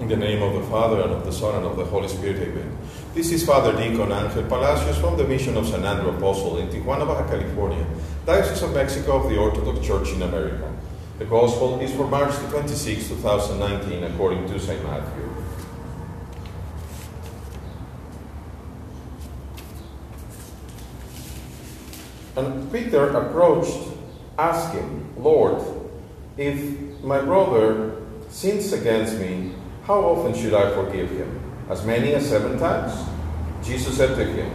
In the name of the Father, and of the Son, and of the Holy Spirit, amen. This is Father Deacon Angel Palacios from the Mission of San Andrew Apostle in Tijuana, Baja California, Diocese of Mexico of the Orthodox Church in America. The Gospel is for March 26, 2019, according to St. Matthew. And Peter approached, asking, Lord, if my brother sins against me, how often should I forgive him? As many as seven times? Jesus said to him,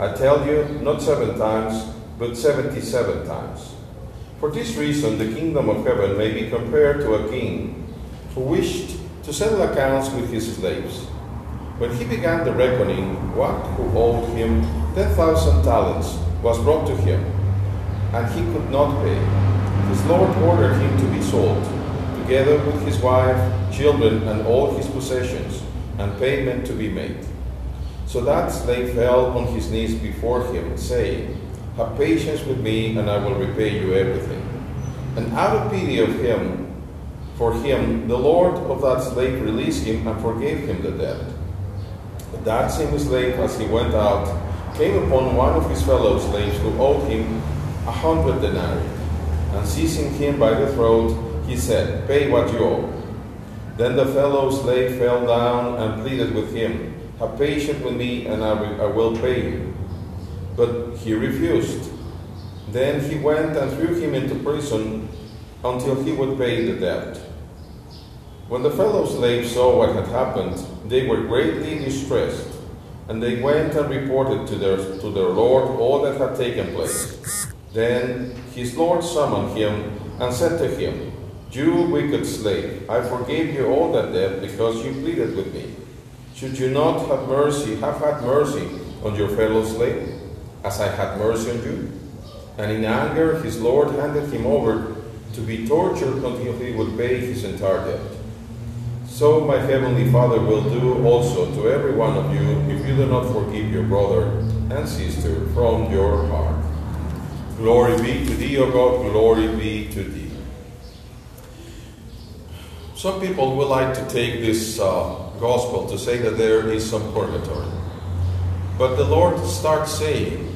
I tell you, not seven times, but seventy seven times. For this reason, the kingdom of heaven may be compared to a king who wished to settle accounts with his slaves. When he began the reckoning, one who owed him ten thousand talents was brought to him, and he could not pay. His Lord ordered him to be sold, together with his wife, children, and all his possessions, and payment to be made. So that slave fell on his knees before him, saying, Have patience with me, and I will repay you everything. And out of pity of him, for him, the Lord of that slave released him and forgave him the debt. But that same slave, as he went out, came upon one of his fellow slaves who owed him a hundred denarii. And seizing him by the throat, he said, Pay what you owe. Then the fellow slave fell down and pleaded with him, Have patience with me, and I will, I will pay you. But he refused. Then he went and threw him into prison until he would pay the debt. When the fellow slaves saw what had happened, they were greatly distressed, and they went and reported to their, to their Lord all that had taken place. Then his Lord summoned him and said to him, You wicked slave, I forgave you all that debt because you pleaded with me. Should you not have mercy, have had mercy on your fellow slave, as I had mercy on you? And in anger, his Lord handed him over to be tortured until he would pay his entire debt. So my heavenly Father will do also to every one of you if you do not forgive your brother and sister from your heart. Glory be to thee, O God, glory be to thee. Some people would like to take this uh, gospel to say that there is some purgatory. But the Lord starts saying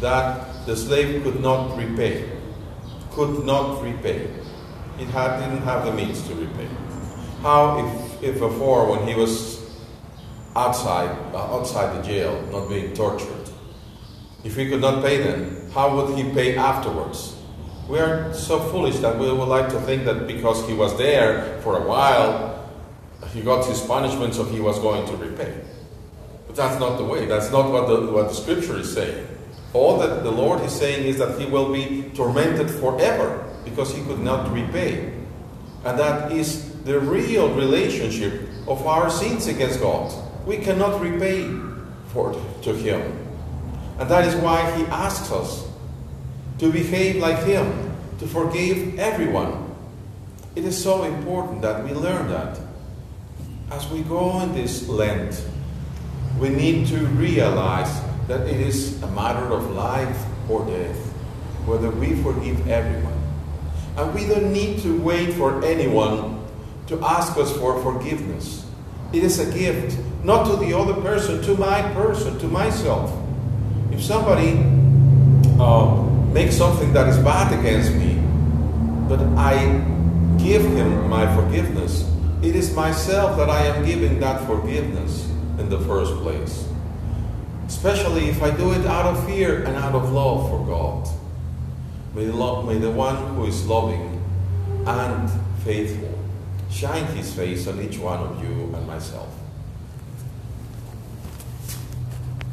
that the slave could not repay. Could not repay. He had, didn't have the means to repay. How if, if before, when he was outside, uh, outside the jail, not being tortured, if he could not pay them, how would he pay afterwards? We are so foolish that we would like to think that because he was there for a while, he got his punishment, so he was going to repay. But that's not the way. That's not what the, what the scripture is saying. All that the Lord is saying is that he will be tormented forever because he could not repay. And that is the real relationship of our sins against God. We cannot repay for to him. And that is why he asks us to behave like him, to forgive everyone. It is so important that we learn that. As we go in this Lent, we need to realize that it is a matter of life or death, whether we forgive everyone. And we don't need to wait for anyone to ask us for forgiveness. It is a gift, not to the other person, to my person, to myself. If somebody uh, makes something that is bad against me, but I give him my forgiveness, it is myself that I am giving that forgiveness in the first place. Especially if I do it out of fear and out of love for God. May the, lo- may the one who is loving and faithful shine his face on each one of you and myself.